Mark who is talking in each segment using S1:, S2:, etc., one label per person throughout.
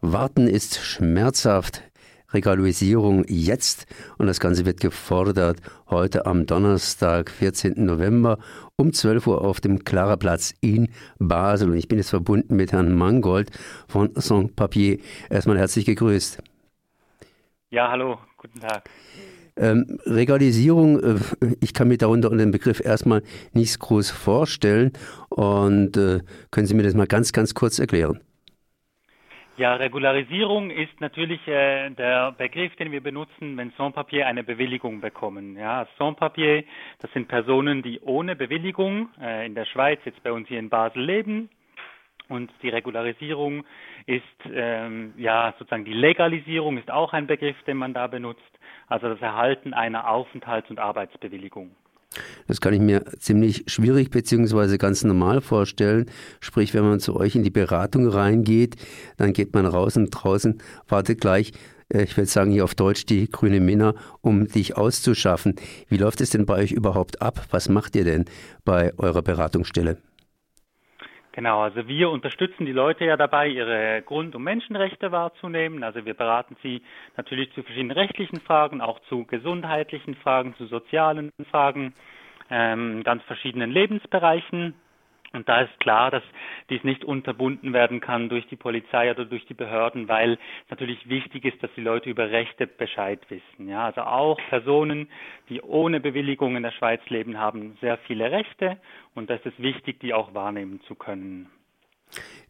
S1: Warten ist schmerzhaft. Regularisierung jetzt und das Ganze wird gefordert heute am Donnerstag, 14. November um 12 Uhr auf dem Klaraplatz in Basel. Und ich bin jetzt verbunden mit Herrn Mangold von Sans Papier. Erstmal herzlich gegrüßt.
S2: Ja, hallo, guten Tag.
S1: Ähm, Regalisierung, äh, ich kann mir darunter unter dem Begriff erstmal nichts groß vorstellen. Und äh, können Sie mir das mal ganz, ganz kurz erklären?
S2: Ja, Regularisierung ist natürlich äh, der Begriff, den wir benutzen, wenn Sans-Papier eine Bewilligung bekommen. Ja, Sans-Papier, das sind Personen, die ohne Bewilligung äh, in der Schweiz, jetzt bei uns hier in Basel leben. Und die Regularisierung ist, ähm, ja, sozusagen die Legalisierung ist auch ein Begriff, den man da benutzt also das Erhalten einer Aufenthalts- und Arbeitsbewilligung.
S1: Das kann ich mir ziemlich schwierig beziehungsweise ganz normal vorstellen. Sprich, wenn man zu euch in die Beratung reingeht, dann geht man raus und draußen wartet gleich, äh, ich würde sagen hier auf Deutsch, die grüne Minna, um dich auszuschaffen. Wie läuft es denn bei euch überhaupt ab? Was macht ihr denn bei eurer Beratungsstelle?
S2: Genau, also wir unterstützen die Leute ja dabei, ihre Grund- und Menschenrechte wahrzunehmen. Also wir beraten sie natürlich zu verschiedenen rechtlichen Fragen, auch zu gesundheitlichen Fragen, zu sozialen Fragen, ähm, ganz verschiedenen Lebensbereichen. Und da ist klar, dass dies nicht unterbunden werden kann durch die Polizei oder durch die Behörden, weil es natürlich wichtig ist, dass die Leute über Rechte Bescheid wissen. Ja, also auch Personen, die ohne Bewilligung in der Schweiz leben, haben sehr viele Rechte und das ist wichtig, die auch wahrnehmen zu können.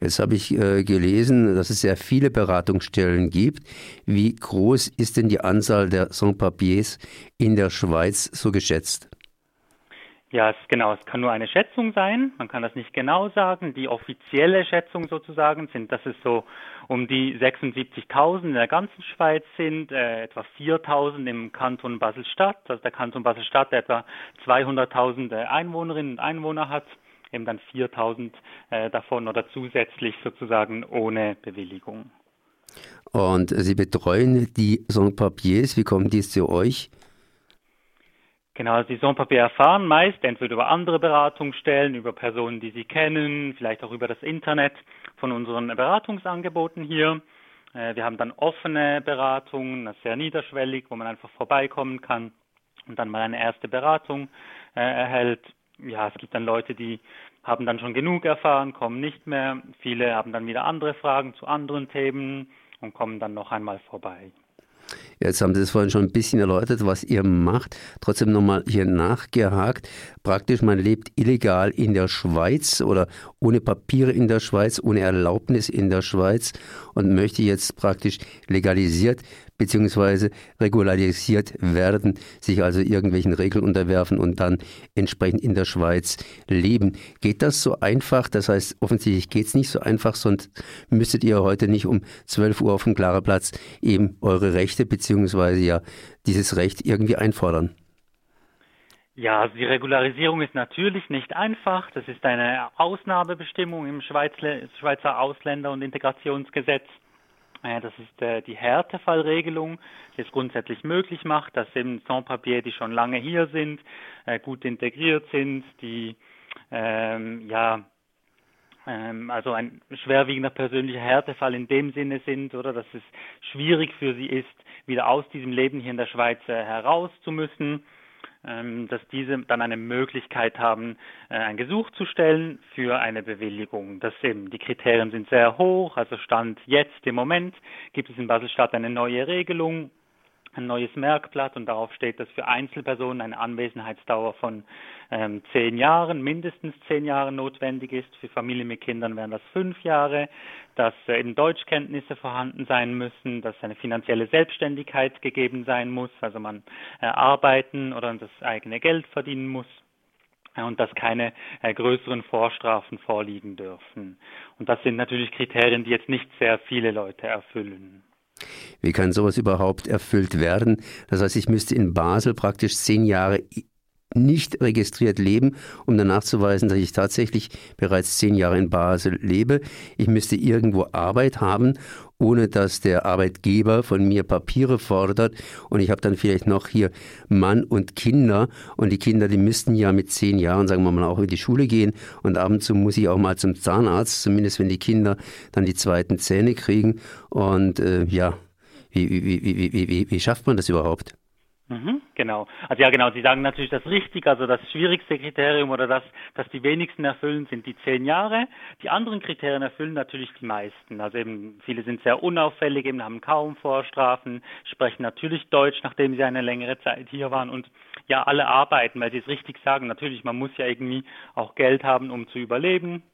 S1: Jetzt habe ich äh, gelesen, dass es sehr viele Beratungsstellen gibt. Wie groß ist denn die Anzahl der Sans-Papiers in der Schweiz so geschätzt?
S2: Ja, es, genau, es kann nur eine Schätzung sein. Man kann das nicht genau sagen. Die offizielle Schätzung sozusagen sind, dass es so um die 76.000 in der ganzen Schweiz sind, äh, etwa 4.000 im Kanton Basel-Stadt. Also der Kanton Basel-Stadt etwa 200.000 äh, Einwohnerinnen und Einwohner hat, eben dann 4.000 äh, davon oder zusätzlich sozusagen ohne Bewilligung.
S1: Und Sie betreuen die Sans-Papiers. Wie kommen die zu euch?
S2: Genau, also die Sans-Papier erfahren meist entweder über andere Beratungsstellen, über Personen, die sie kennen, vielleicht auch über das Internet von unseren Beratungsangeboten hier. Äh, wir haben dann offene Beratungen, sehr niederschwellig, wo man einfach vorbeikommen kann und dann mal eine erste Beratung äh, erhält. Ja, es gibt dann Leute, die haben dann schon genug erfahren, kommen nicht mehr. Viele haben dann wieder andere Fragen zu anderen Themen und kommen dann noch einmal vorbei.
S1: Jetzt haben Sie es vorhin schon ein bisschen erläutert, was ihr macht. Trotzdem nochmal hier nachgehakt. Praktisch, man lebt illegal in der Schweiz oder ohne Papiere in der Schweiz, ohne Erlaubnis in der Schweiz und möchte jetzt praktisch legalisiert beziehungsweise regularisiert werden, sich also irgendwelchen Regeln unterwerfen und dann entsprechend in der Schweiz leben. Geht das so einfach? Das heißt, offensichtlich geht es nicht so einfach, sonst müsstet ihr heute nicht um 12 Uhr auf dem klaren Platz eben eure Rechte beziehungsweise ja dieses Recht irgendwie einfordern.
S2: Ja, also die Regularisierung ist natürlich nicht einfach. Das ist eine Ausnahmebestimmung im Schweizer Ausländer- und Integrationsgesetz. Das ist äh, die Härtefallregelung, die es grundsätzlich möglich macht, dass eben Sans-Papier, die schon lange hier sind, äh, gut integriert sind, die ähm, ja ähm, also ein schwerwiegender persönlicher Härtefall in dem Sinne sind oder dass es schwierig für sie ist, wieder aus diesem Leben hier in der Schweiz äh, heraus zu müssen dass diese dann eine Möglichkeit haben, äh, ein Gesuch zu stellen für eine Bewilligung. Das eben, die Kriterien sind sehr hoch, also Stand jetzt im Moment gibt es in Basel-Stadt eine neue Regelung, ein neues Merkblatt und darauf steht, dass für Einzelpersonen eine Anwesenheitsdauer von ähm, zehn Jahren, mindestens zehn Jahren notwendig ist. Für Familien mit Kindern wären das fünf Jahre, dass äh, eben Deutschkenntnisse vorhanden sein müssen, dass eine finanzielle Selbstständigkeit gegeben sein muss, also man äh, arbeiten oder das eigene Geld verdienen muss äh, und dass keine äh, größeren Vorstrafen vorliegen dürfen. Und das sind natürlich Kriterien, die jetzt nicht sehr viele Leute erfüllen.
S1: Wie kann sowas überhaupt erfüllt werden? Das heißt, ich müsste in Basel praktisch zehn Jahre nicht registriert leben, um dann nachzuweisen, dass ich tatsächlich bereits zehn Jahre in Basel lebe. Ich müsste irgendwo Arbeit haben, ohne dass der Arbeitgeber von mir Papiere fordert. Und ich habe dann vielleicht noch hier Mann und Kinder. Und die Kinder, die müssten ja mit zehn Jahren, sagen wir mal, auch in die Schule gehen. Und ab und zu muss ich auch mal zum Zahnarzt, zumindest wenn die Kinder dann die zweiten Zähne kriegen. Und äh, ja, wie, wie, wie, wie, wie, wie schafft man das überhaupt?
S2: Mhm, genau. Also ja, genau. Sie sagen natürlich das richtig. Also das schwierigste Kriterium oder das, das die wenigsten erfüllen, sind die zehn Jahre. Die anderen Kriterien erfüllen natürlich die meisten. Also eben viele sind sehr unauffällig, eben haben kaum Vorstrafen, sprechen natürlich Deutsch, nachdem sie eine längere Zeit hier waren und ja, alle arbeiten, weil sie es richtig sagen. Natürlich, man muss ja irgendwie auch Geld haben, um zu überleben.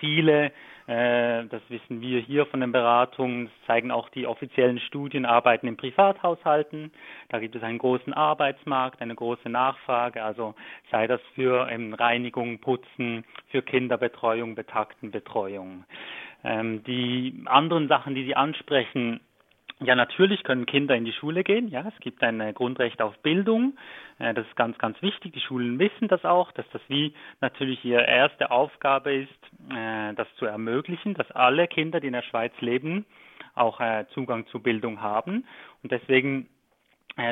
S2: Viele äh, das wissen wir hier von den Beratungen, das zeigen auch die offiziellen Studien, arbeiten in Privathaushalten. Da gibt es einen großen Arbeitsmarkt, eine große Nachfrage, also sei das für ähm, Reinigung, Putzen, für Kinderbetreuung, Betaktenbetreuung. Ähm, die anderen Sachen, die Sie ansprechen, ja, natürlich können Kinder in die Schule gehen. Ja, es gibt ein äh, Grundrecht auf Bildung. Äh, das ist ganz, ganz wichtig. Die Schulen wissen das auch, dass das wie natürlich ihre erste Aufgabe ist, äh, das zu ermöglichen, dass alle Kinder, die in der Schweiz leben, auch Zugang zu Bildung haben. Und deswegen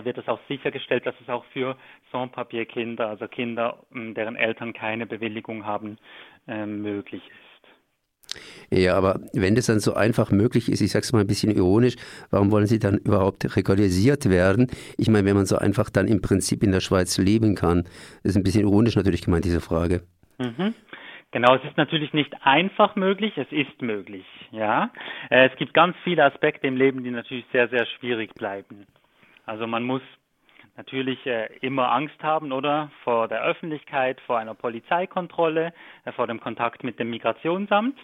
S2: wird es auch sichergestellt, dass es auch für Sans-Papier-Kinder, also Kinder, deren Eltern keine Bewilligung haben, möglich ist.
S1: Ja, aber wenn das dann so einfach möglich ist, ich sage es mal ein bisschen ironisch, warum wollen Sie dann überhaupt regularisiert werden? Ich meine, wenn man so einfach dann im Prinzip in der Schweiz leben kann, ist ein bisschen ironisch natürlich gemeint, diese Frage.
S2: Mhm. Genau, es ist natürlich nicht einfach möglich, es ist möglich, ja. Äh, es gibt ganz viele Aspekte im Leben, die natürlich sehr, sehr schwierig bleiben. Also man muss natürlich äh, immer Angst haben, oder? Vor der Öffentlichkeit, vor einer Polizeikontrolle, äh, vor dem Kontakt mit dem Migrationsamt.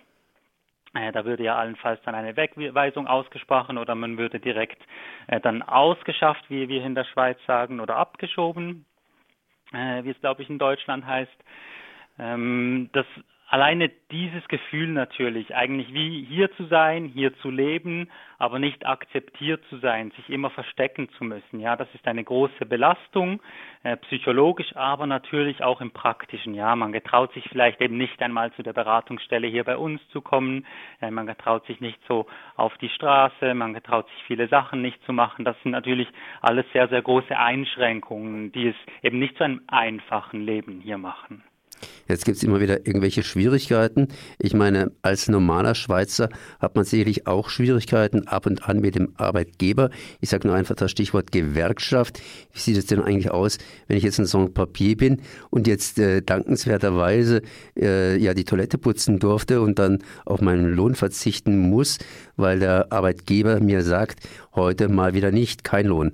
S2: Äh, da würde ja allenfalls dann eine Wegweisung ausgesprochen oder man würde direkt äh, dann ausgeschafft, wie wir in der Schweiz sagen, oder abgeschoben, äh, wie es glaube ich in Deutschland heißt. Ähm, das alleine dieses Gefühl natürlich, eigentlich wie hier zu sein, hier zu leben, aber nicht akzeptiert zu sein, sich immer verstecken zu müssen. Ja, das ist eine große Belastung, äh, psychologisch, aber natürlich auch im Praktischen. Ja, man getraut sich vielleicht eben nicht einmal zu der Beratungsstelle hier bei uns zu kommen. Äh, man getraut sich nicht so auf die Straße. Man getraut sich viele Sachen nicht zu machen. Das sind natürlich alles sehr, sehr große Einschränkungen, die es eben nicht zu einem einfachen Leben hier machen.
S1: Jetzt gibt es immer wieder irgendwelche Schwierigkeiten. Ich meine, als normaler Schweizer hat man sicherlich auch Schwierigkeiten ab und an mit dem Arbeitgeber. Ich sage nur einfach das Stichwort Gewerkschaft. Wie sieht es denn eigentlich aus, wenn ich jetzt ein Sans-Papier bin und jetzt äh, dankenswerterweise äh, ja die Toilette putzen durfte und dann auf meinen Lohn verzichten muss, weil der Arbeitgeber mir sagt, heute mal wieder nicht, kein Lohn.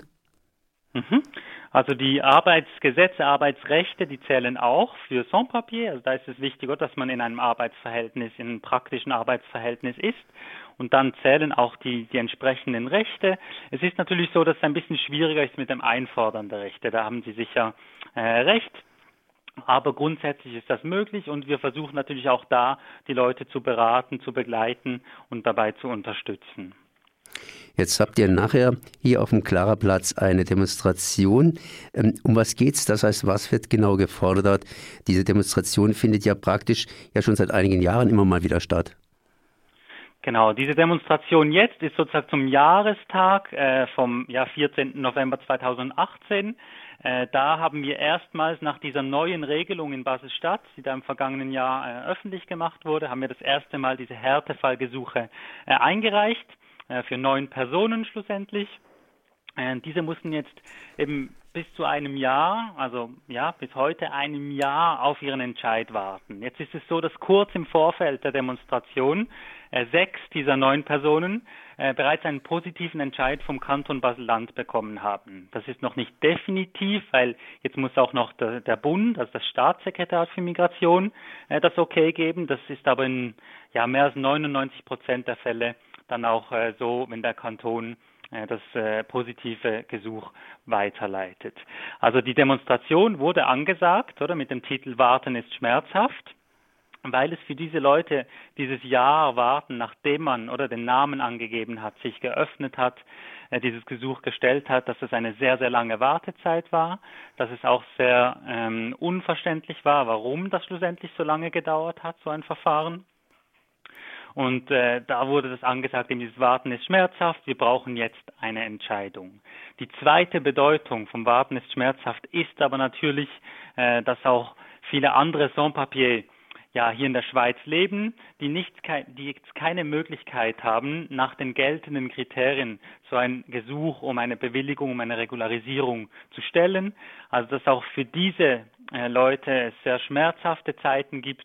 S2: Mhm. Also die Arbeitsgesetze, Arbeitsrechte, die zählen auch für Sans-Papier. Also da ist es wichtiger, dass man in einem Arbeitsverhältnis, in einem praktischen Arbeitsverhältnis ist. Und dann zählen auch die, die entsprechenden Rechte. Es ist natürlich so, dass es ein bisschen schwieriger ist mit dem Einfordern der Rechte. Da haben Sie sicher äh, recht. Aber grundsätzlich ist das möglich und wir versuchen natürlich auch da, die Leute zu beraten, zu begleiten und dabei zu unterstützen.
S1: Jetzt habt ihr nachher hier auf dem Klarerplatz eine Demonstration. Ähm, um was geht's? Das heißt, was wird genau gefordert? Diese Demonstration findet ja praktisch ja schon seit einigen Jahren immer mal wieder statt.
S2: Genau, diese Demonstration jetzt ist sozusagen zum Jahrestag äh, vom ja, 14. November 2018. Äh, da haben wir erstmals nach dieser neuen Regelung in Basel-Stadt, die da im vergangenen Jahr äh, öffentlich gemacht wurde, haben wir das erste Mal diese Härtefallgesuche äh, eingereicht. Äh, für neun Personen schlussendlich. Äh, diese mussten jetzt eben bis zu einem Jahr, also ja, bis heute einem Jahr auf ihren Entscheid warten. Jetzt ist es so, dass kurz im Vorfeld der Demonstration äh, sechs dieser neun Personen äh, bereits einen positiven Entscheid vom Kanton Basel-Land bekommen haben. Das ist noch nicht definitiv, weil jetzt muss auch noch der, der Bund, also das Staatssekretariat für Migration, äh, das Okay geben. Das ist aber in ja, mehr als 99 Prozent der Fälle dann auch äh, so, wenn der Kanton äh, das äh, positive Gesuch weiterleitet. Also die Demonstration wurde angesagt, oder mit dem Titel Warten ist schmerzhaft. weil es für diese Leute dieses Jahr warten, nachdem man oder den Namen angegeben hat, sich geöffnet hat, dieses Gesuch gestellt hat, dass es eine sehr, sehr lange Wartezeit war, dass es auch sehr ähm, unverständlich war, warum das schlussendlich so lange gedauert hat, so ein Verfahren. Und äh, da wurde das angesagt, dieses Warten ist schmerzhaft, wir brauchen jetzt eine Entscheidung. Die zweite Bedeutung vom Warten ist schmerzhaft ist aber natürlich, äh, dass auch viele andere Sans-Papiers ja hier in der Schweiz leben, die nicht die jetzt keine Möglichkeit haben, nach den geltenden Kriterien so ein Gesuch um eine Bewilligung, um eine Regularisierung zu stellen. Also dass auch für diese äh, Leute es sehr schmerzhafte Zeiten gibt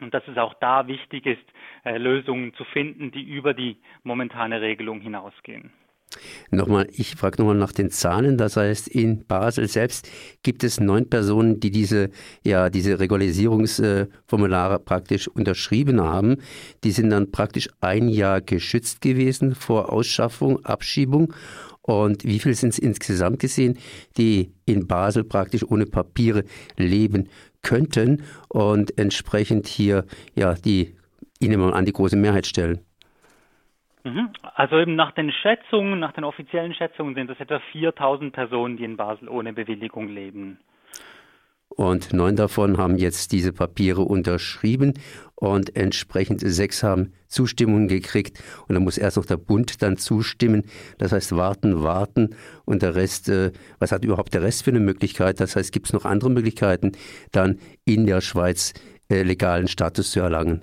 S2: und dass es auch da wichtig ist, äh, Lösungen zu finden, die über die momentane Regelung hinausgehen.
S1: Nochmal, ich frage nochmal nach den Zahlen. Das heißt, in Basel selbst gibt es neun Personen, die diese, ja, diese Regularisierungsformulare praktisch unterschrieben haben. Die sind dann praktisch ein Jahr geschützt gewesen vor Ausschaffung, Abschiebung. Und wie viel sind es insgesamt gesehen, die in Basel praktisch ohne Papiere leben könnten und entsprechend hier ja die Ihnen mal an die große Mehrheit stellen?
S2: Mhm. Also eben nach den Schätzungen, nach den offiziellen Schätzungen sind es etwa 4000 Personen, die in Basel ohne Bewilligung leben.
S1: Und neun davon haben jetzt diese Papiere unterschrieben und entsprechend sechs haben Zustimmung gekriegt. Und dann muss erst noch der Bund dann zustimmen. Das heißt, warten, warten. Und der Rest, äh, was hat überhaupt der Rest für eine Möglichkeit? Das heißt, gibt es noch andere Möglichkeiten, dann in der Schweiz äh, legalen Status zu erlangen?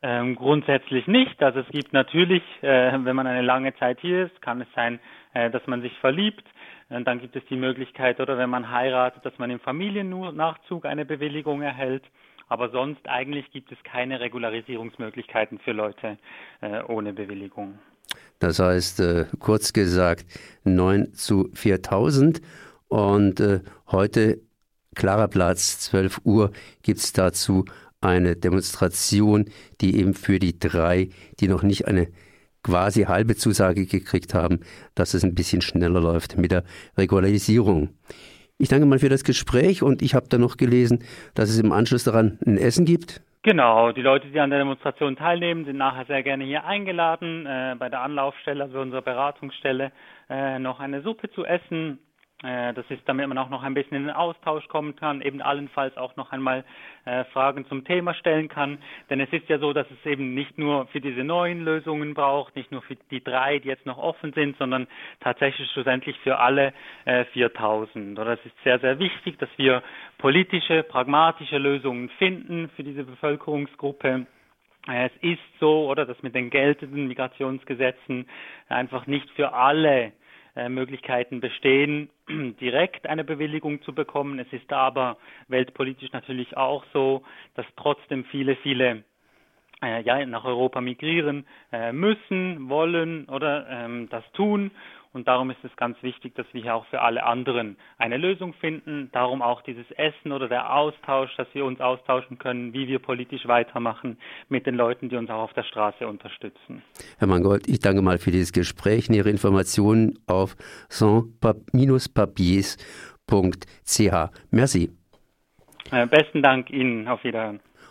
S2: Ähm, grundsätzlich nicht. Also es gibt natürlich, äh, wenn man eine lange Zeit hier ist, kann es sein, äh, dass man sich verliebt. Dann gibt es die Möglichkeit, oder wenn man heiratet, dass man im Familiennachzug eine Bewilligung erhält. Aber sonst eigentlich gibt es keine Regularisierungsmöglichkeiten für Leute äh, ohne Bewilligung.
S1: Das heißt, äh, kurz gesagt, 9 zu 4000. Und äh, heute, klarer Platz, 12 Uhr, gibt es dazu eine Demonstration, die eben für die drei, die noch nicht eine quasi halbe Zusage gekriegt haben, dass es ein bisschen schneller läuft mit der Regularisierung. Ich danke mal für das Gespräch und ich habe da noch gelesen, dass es im Anschluss daran ein Essen gibt.
S2: Genau, die Leute, die an der Demonstration teilnehmen, sind nachher sehr gerne hier eingeladen, äh, bei der Anlaufstelle, also unserer Beratungsstelle, äh, noch eine Suppe zu essen das ist, damit man auch noch ein bisschen in den Austausch kommen kann, eben allenfalls auch noch einmal äh, Fragen zum Thema stellen kann. Denn es ist ja so, dass es eben nicht nur für diese neuen Lösungen braucht, nicht nur für die drei, die jetzt noch offen sind, sondern tatsächlich schlussendlich für alle äh, 4000. Oder es ist sehr, sehr wichtig, dass wir politische, pragmatische Lösungen finden für diese Bevölkerungsgruppe. Äh, es ist so, oder dass mit den geltenden Migrationsgesetzen einfach nicht für alle äh, Möglichkeiten bestehen, direkt eine Bewilligung zu bekommen. Es ist aber weltpolitisch natürlich auch so, dass trotzdem viele, viele äh, ja, nach Europa migrieren äh, müssen, wollen oder ähm, das tun. Und darum ist es ganz wichtig, dass wir hier auch für alle anderen eine Lösung finden. Darum auch dieses Essen oder der Austausch, dass wir uns austauschen können, wie wir politisch weitermachen mit den Leuten, die uns auch auf der Straße unterstützen.
S1: Herr Mangold, ich danke mal für dieses Gespräch. Nähere Informationen auf sans-papiers.ch. Merci.
S2: Äh, besten Dank Ihnen. Auf Wiederhören.